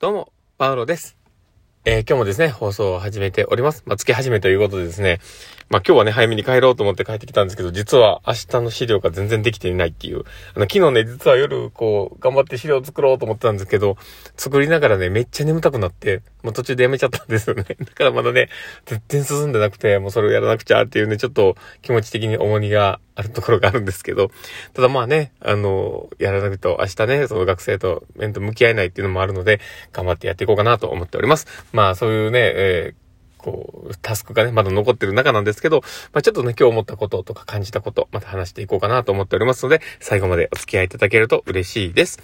どうも、パウロです。えー、今日もですね、放送を始めております。まあ、月始めということでですね、まあ、今日はね、早めに帰ろうと思って帰ってきたんですけど、実は明日の資料が全然できていないっていう。あの、昨日ね、実は夜、こう、頑張って資料を作ろうと思ってたんですけど、作りながらね、めっちゃ眠たくなって、もう途中でやめちゃったんですよね。だからまだね、全然進んでなくて、もうそれをやらなくちゃっていうね、ちょっと気持ち的に重荷があるところがあるんですけど、ただまあね、あの、やらないと明日ね、その学生と面と向き合えないっていうのもあるので、頑張ってやっていこうかなと思っております。まあそういうね、えーこう、タスクがね、まだ残ってる中なんですけど、まあ、ちょっとね、今日思ったこととか感じたこと、また話していこうかなと思っておりますので、最後までお付き合いいただけると嬉しいです。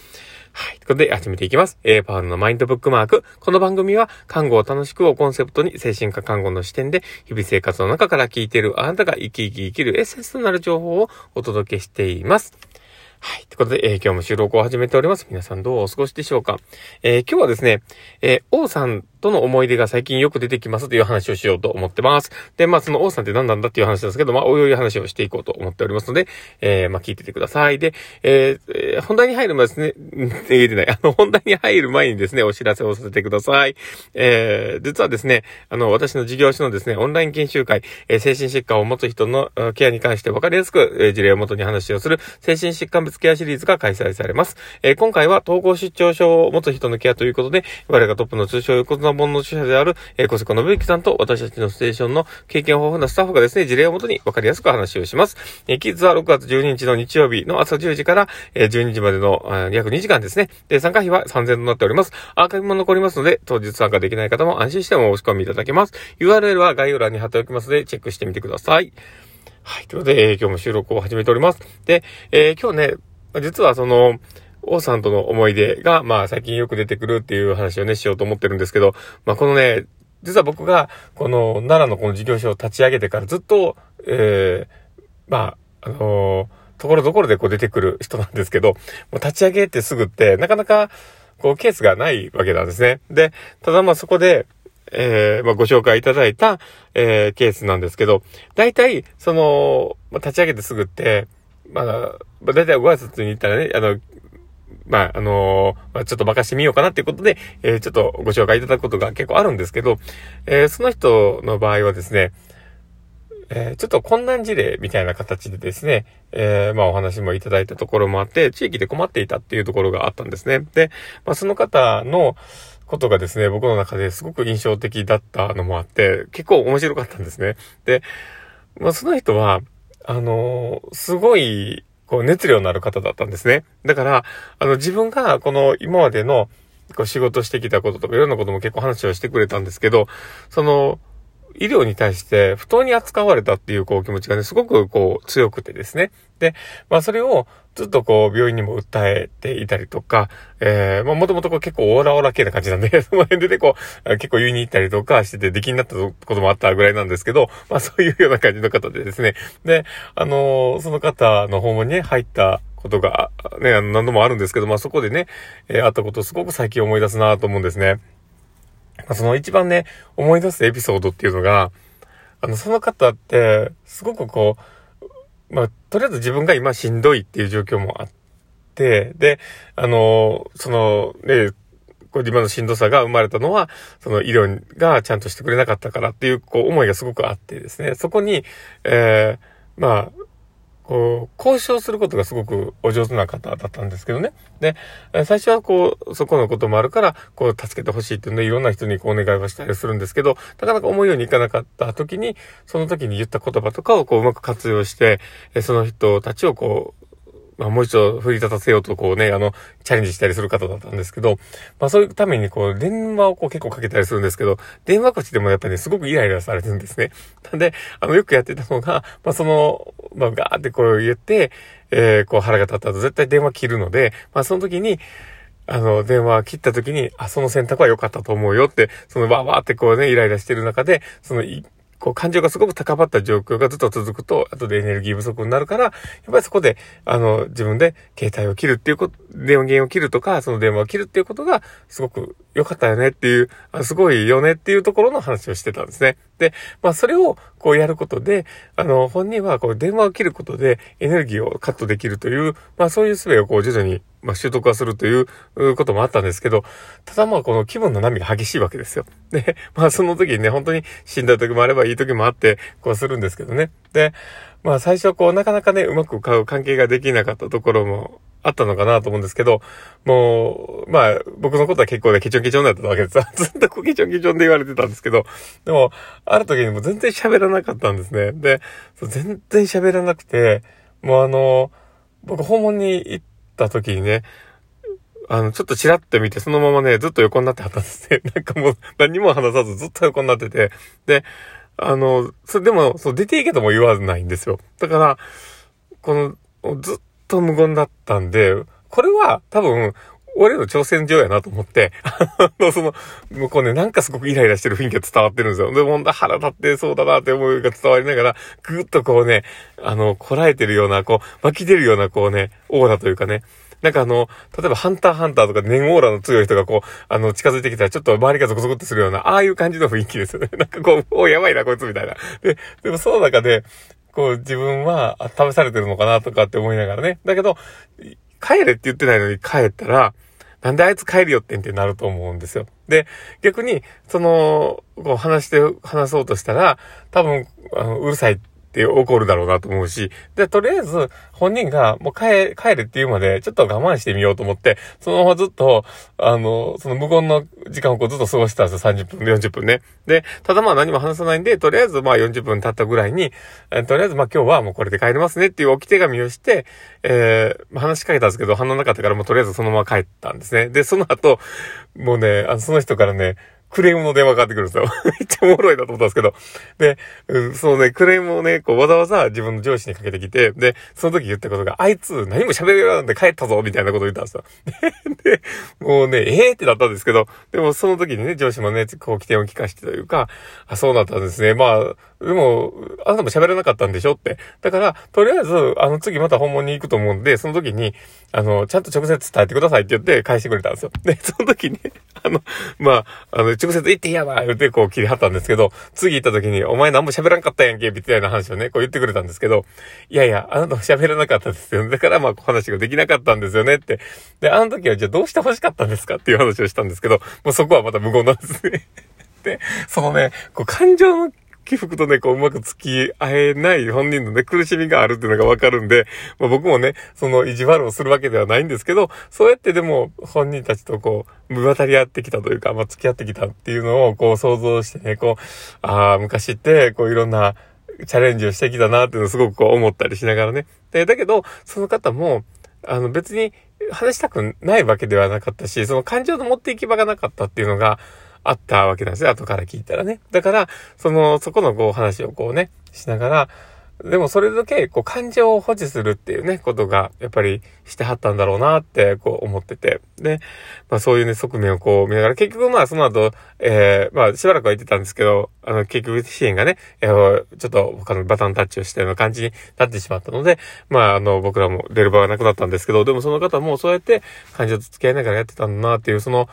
はい。ということで、始めていきます。A パワーのマインドブックマーク。この番組は、看護を楽しくをコンセプトに、精神科看護の視点で、日々生活の中から聞いているあなたが生き生き生きるエッセンスとなる情報をお届けしています。はい。ということで、えー、今日も収録を始めております。皆さんどうお過ごしでしょうかえー、今日はですね、えー、王さんとの思い出が最近よく出てきますという話をしようと思ってます。で、まあ、その王さんって何なんだっていう話なんですけど、まあ、おいおい話をしていこうと思っておりますので、えー、まあ、聞いててください。で、えー、本題に入る前ですね、言えてない。あの、本題に入る前にですね、お知らせをさせてください。えー、実はですね、あの、私の事業所のですね、オンライン研修会、えー、精神疾患を持つ人のケアに関して分かりやすく、えー、事例をもとに話をする、精神疾患物ケアシリーズが開催されます。えー、今回は統合失調症を持つ人のケアということで、我がトップの通称横綱本の主者である、えー、小坂信之さんと私たちのステーションの経験豊富なスタッフがですね、事例をもとに分かりやすく話をします。えー、キッズは6月12日の日曜日の朝10時から、えー、12時までのえ、約2時間ですね。で、参加費は3000円となっております。アーカイブも残りますので、当日参加できない方も安心してお申し込みいただけます。URL は概要欄に貼っておきますので、チェックしてみてください。はい。ということで、えー、今日も収録を始めております。で、えー、今日ね、実はその、王さんとの思い出が、まあ最近よく出てくるっていう話をね、しようと思ってるんですけど、まあこのね、実は僕が、この奈良のこの事業所を立ち上げてからずっと、えー、まあ、あのー、ところどころでこう出てくる人なんですけど、もう立ち上げてすぐって、なかなか、こう、ケースがないわけなんですね。で、ただまあそこで、えー、まあご紹介いただいた、えー、ケースなんですけど、大体、その、まあ、立ち上げてすぐって、まあ、まあ、大体ご挨拶に行ったらね、あの、まあ、あのー、ちょっと任してみようかなっていうことで、えー、ちょっとご紹介いただくことが結構あるんですけど、えー、その人の場合はですね、え、ちょっと困難事例みたいな形でですね、え、まあお話もいただいたところもあって、地域で困っていたっていうところがあったんですね。で、まあその方のことがですね、僕の中ですごく印象的だったのもあって、結構面白かったんですね。で、まあその人は、あの、すごい、こう、熱量のある方だったんですね。だから、あの、自分が、この、今までの、こう、仕事してきたこととか、いろんなことも結構話をしてくれたんですけど、その、医療に対して不当に扱われたっていうこう気持ちがね、すごくこう強くてですね。で、まあそれをずっとこう病院にも訴えていたりとか、えー、まあもともとこう結構オーラオラ系な感じなんで、その辺でね、こう、結構言いに行ったりとかしてて出来になったこともあったぐらいなんですけど、まあそういうような感じの方でですね。で、あのー、その方の訪問に、ね、入ったことが、ね、何度もあるんですけど、まあそこでね、えー、あったことをすごく最近思い出すなと思うんですね。ま、その一番ね、思い出すエピソードっていうのが、あの、その方って、すごくこう、まあ、とりあえず自分が今しんどいっていう状況もあって、で、あの、その、ね、こう今のしんどさが生まれたのは、その医療がちゃんとしてくれなかったからっていう、こう、思いがすごくあってですね、そこに、えー、まあ、こう、交渉することがすごくお上手な方だったんですけどね。で、最初はこう、そこのこともあるから、こう、助けてほしいっていうので、いろんな人にこう、お願いをしたりするんですけど、なかなか思うようにいかなかった時に、その時に言った言葉とかをこう、うまく活用して、その人たちをこう、まあもう一度振り立たせようとこうね、あの、チャレンジしたりする方だったんですけど、まあそういうためにこう、電話をこう結構かけたりするんですけど、電話口でもやっぱりね、すごくイライラされてるんですね。なんで、あの、よくやってたのが、まあその、まあガーってこう言って、えー、こう腹が立ったと絶対電話切るので、まあその時に、あの、電話切った時に、あ、その選択は良かったと思うよって、そのわわってこうね、イライラしてる中で、その、こう感情がすごく高まった状況がずっと続くと、後でエネルギー不足になるから、やっぱりそこで、あの、自分で携帯を切るっていうこと、電源を切るとか、その電話を切るっていうことが、すごく良かったよねっていう、あすごいよねっていうところの話をしてたんですね。で、まあそれをこうやることで、あの、本人はこう電話を切ることでエネルギーをカットできるという、まあそういう術をこう徐々にまあ、習得はするということもあったんですけど、ただまあこの気分の波が激しいわけですよ。で、まあその時にね、本当に死んだ時もあればいい時もあって、こうするんですけどね。で、まあ最初こうなかなかね、うまく買う関係ができなかったところもあったのかなと思うんですけど、もう、まあ僕のことは結構ね、ケチョンケチョンだったわけです。ずっとこうケチョンケチョンで言われてたんですけど、でも、ある時にも全然喋らなかったんですね。で、全然喋らなくて、もうあの、僕訪問に行った時にね、あの、ちょっとチラッと見て、そのままね、ずっと横になってはったんですね。なんかもう、何も話さずずっと横になってて。で、あの、それでも、そう、出ていいけども言わないんですよ。だから、この、ずっと無言だったんで、これは多分、俺の挑戦状やなと思って、あの、その、向こうね、なんかすごくイライラしてる雰囲気が伝わってるんですよ。でも、腹立ってそうだなって思いが伝わりながら、ぐっとこうね、あの、こらえてるような、こう、湧き出るような、こうね、オーラというかね、なんかあの、例えばハンターハンターとか念オーラの強い人がこう、あの、近づいてきたらちょっと周りがゾクゾクってするような、ああいう感じの雰囲気ですよね。なんかこう、おやばいなこいつみたいな。で、でもその中で、こう自分は試されてるのかなとかって思いながらね。だけど、帰れって言ってないのに帰ったら、なんであいつ帰るよってんってなると思うんですよ。で、逆に、その、こう話して、話そうとしたら、多分、あの、うるさいっって怒るだろうなと思うし、で、とりあえず本人がもう帰、帰れって言うまでちょっと我慢してみようと思って、そのままずっと、あの、その無言の時間をこうずっと過ごしてたんですよ。30分、40分ね。で、ただまあ何も話さないんで、とりあえずまあ40分経ったぐらいに、えとりあえずまあ今日はもうこれで帰りますねっていう置き手紙をして、えー、話しかけたんですけど、反応なかったからもうとりあえずそのまま帰ったんですね。で、その後、もうね、あの、その人からね、クレームの電話かかってくるんですよ。めっちゃおもろいなと思ったんですけど。で、うんそのね、クレームをね、こうわざわざ自分の上司にかけてきて、で、その時言ったことが、あいつ何も喋れなんで帰ったぞみたいなこと言ったんですよ。で、もうね、ええー、ってなったんですけど、でもその時にね、上司もね、こう起点を聞かしてというか、あ、そうなったんですね。まあ、でも、あなたも喋らなかったんでしょ？って。だから、とりあえず、あの次また訪問に行くと思うんで、その時に、あの、ちゃんと直接伝えてくださいって言って返してくれたんですよ。で、その時に、あの、まあ、あの、直接言っていいやわ言ってこう切り張ったんですけど、次行った時に、お前何も喋らんかったやんけ、みたいな話をね、こう言ってくれたんですけど、いやいや、あなたも喋らなかったですよ。だからまあ、話ができなかったんですよねって。で、あの時はじゃあどうして欲しかったんですか？っていう話をしたんですけど、もうそこはまた無言なんですね。で、そのね、こう感情の起伏とね、こううまく付き合えない本人のね、苦しみがあるっていうのがわかるんで、まあ、僕もね、その意地悪をするわけではないんですけど、そうやってでも本人たちとこう、無渡り合ってきたというか、まあ、付き合ってきたっていうのをこう想像してね、こう、ああ、昔ってこういろんなチャレンジをしてきたなっていうのをすごくこう思ったりしながらね。で、だけど、その方も、あの別に話したくないわけではなかったし、その感情の持っていき場がなかったっていうのが、あったわけなんですよ。後から聞いたらね。だから、その、そこのこう話をこうね、しながら、でもそれだけ、こう、感情を保持するっていうね、ことが、やっぱりしてはったんだろうなって、こう思ってて。で、まあそういうね、側面をこう見ながら、結局まあその後、えー、まあしばらくは言ってたんですけど、あの、結局支援がね、えー、ちょっと他のバトンタッチをしたような感じになってしまったので、まああの、僕らも出る場がなくなったんですけど、でもその方もそうやって感情と付き合いながらやってたんだなっていう、その、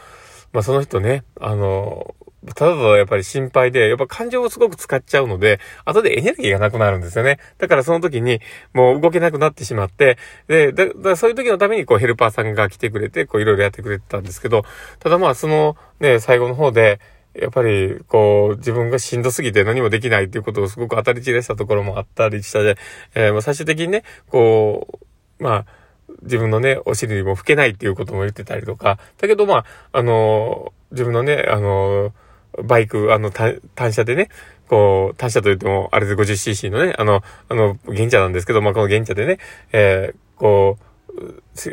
まあその人ね、あの、ただただやっぱり心配で、やっぱ感情をすごく使っちゃうので、後でエネルギーがなくなるんですよね。だからその時にもう動けなくなってしまって、で、だだそういう時のためにこうヘルパーさんが来てくれて、こういろいろやってくれてたんですけど、ただまあそのね、最後の方で、やっぱり、こう、自分がしんどすぎて何もできないっていうことをすごく当たり散らしたところもあったりしたで、えー、ま最終的にね、こう、まあ、自分のね、お尻にも吹けないっていうことも言ってたりとか、だけどまあ、あの、自分のね、あの、バイク、あの、単車でね、こう、単車といっても、あれで 50cc のね、あの、あの、原茶なんですけど、まあ、この原茶でね、えー、こう、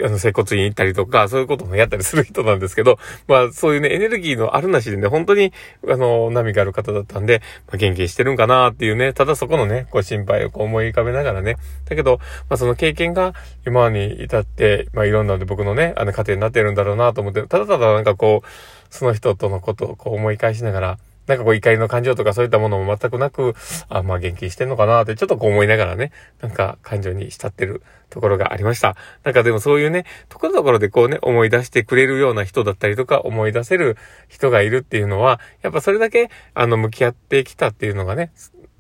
あの、接骨院行ったりとか、そういうこともやったりする人なんですけど、まあ、そういうね、エネルギーのあるなしでね、本当に、あの、波がある方だったんで、まあ、元気してるんかなっていうね、ただそこのね、こう、心配をこう思い浮かべながらね、だけど、まあ、その経験が今に至って、まあ、いろんなで僕のね、あの、家庭になってるんだろうなと思って、ただただなんかこう、その人とのことをこう思い返しながら、なんかこう怒りの感情とかそういったものも全くなく、あ、まあ元気してんのかなってちょっとこう思いながらね、なんか感情に浸ってるところがありました。なんかでもそういうね、ところどころでこうね、思い出してくれるような人だったりとか、思い出せる人がいるっていうのは、やっぱそれだけ、あの、向き合ってきたっていうのがね、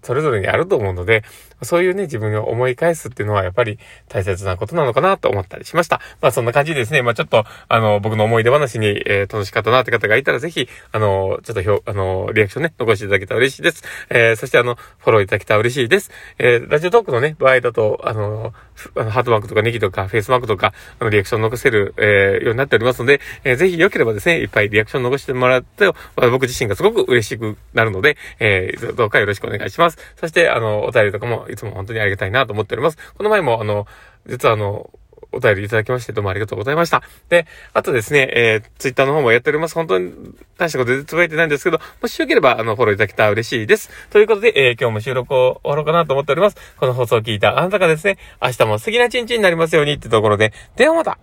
それぞれにあると思うので、そういうね、自分を思い返すっていうのはやっぱり大切なことなのかなと思ったりしました。まあそんな感じですね、まあちょっと、あの、僕の思い出話に、えー、楽しかったなって方がいたらぜひ、あの、ちょっとひょ、あの、リアクションね、残していただけたら嬉しいです。えー、そしてあの、フォローいただけたら嬉しいです。えー、ラジオトークのね、場合だと、あの、あのハートマークとかネギとかフェイスマークとか、あの、リアクション残せる、えー、ようになっておりますので、えー、ぜひ良ければですね、いっぱいリアクション残してもらって、僕自身がすごく嬉しくなるので、えー、どうかよろしくお願いします。そして、あの、お便りとかもいつも本当にありがたいなと思っております。この前も、あの、実はあの、お便りいただきましてどうもありがとうございました。で、あとですね、えー、ツイッターの方もやっております。本当に大したことでつぶやいてないんですけど、もしよければ、あの、フォローいただけたら嬉しいです。ということで、えー、今日も収録を終わろうかなと思っております。この放送を聞いたあなたがですね、明日も素敵な一日になりますようにってところで、ではまた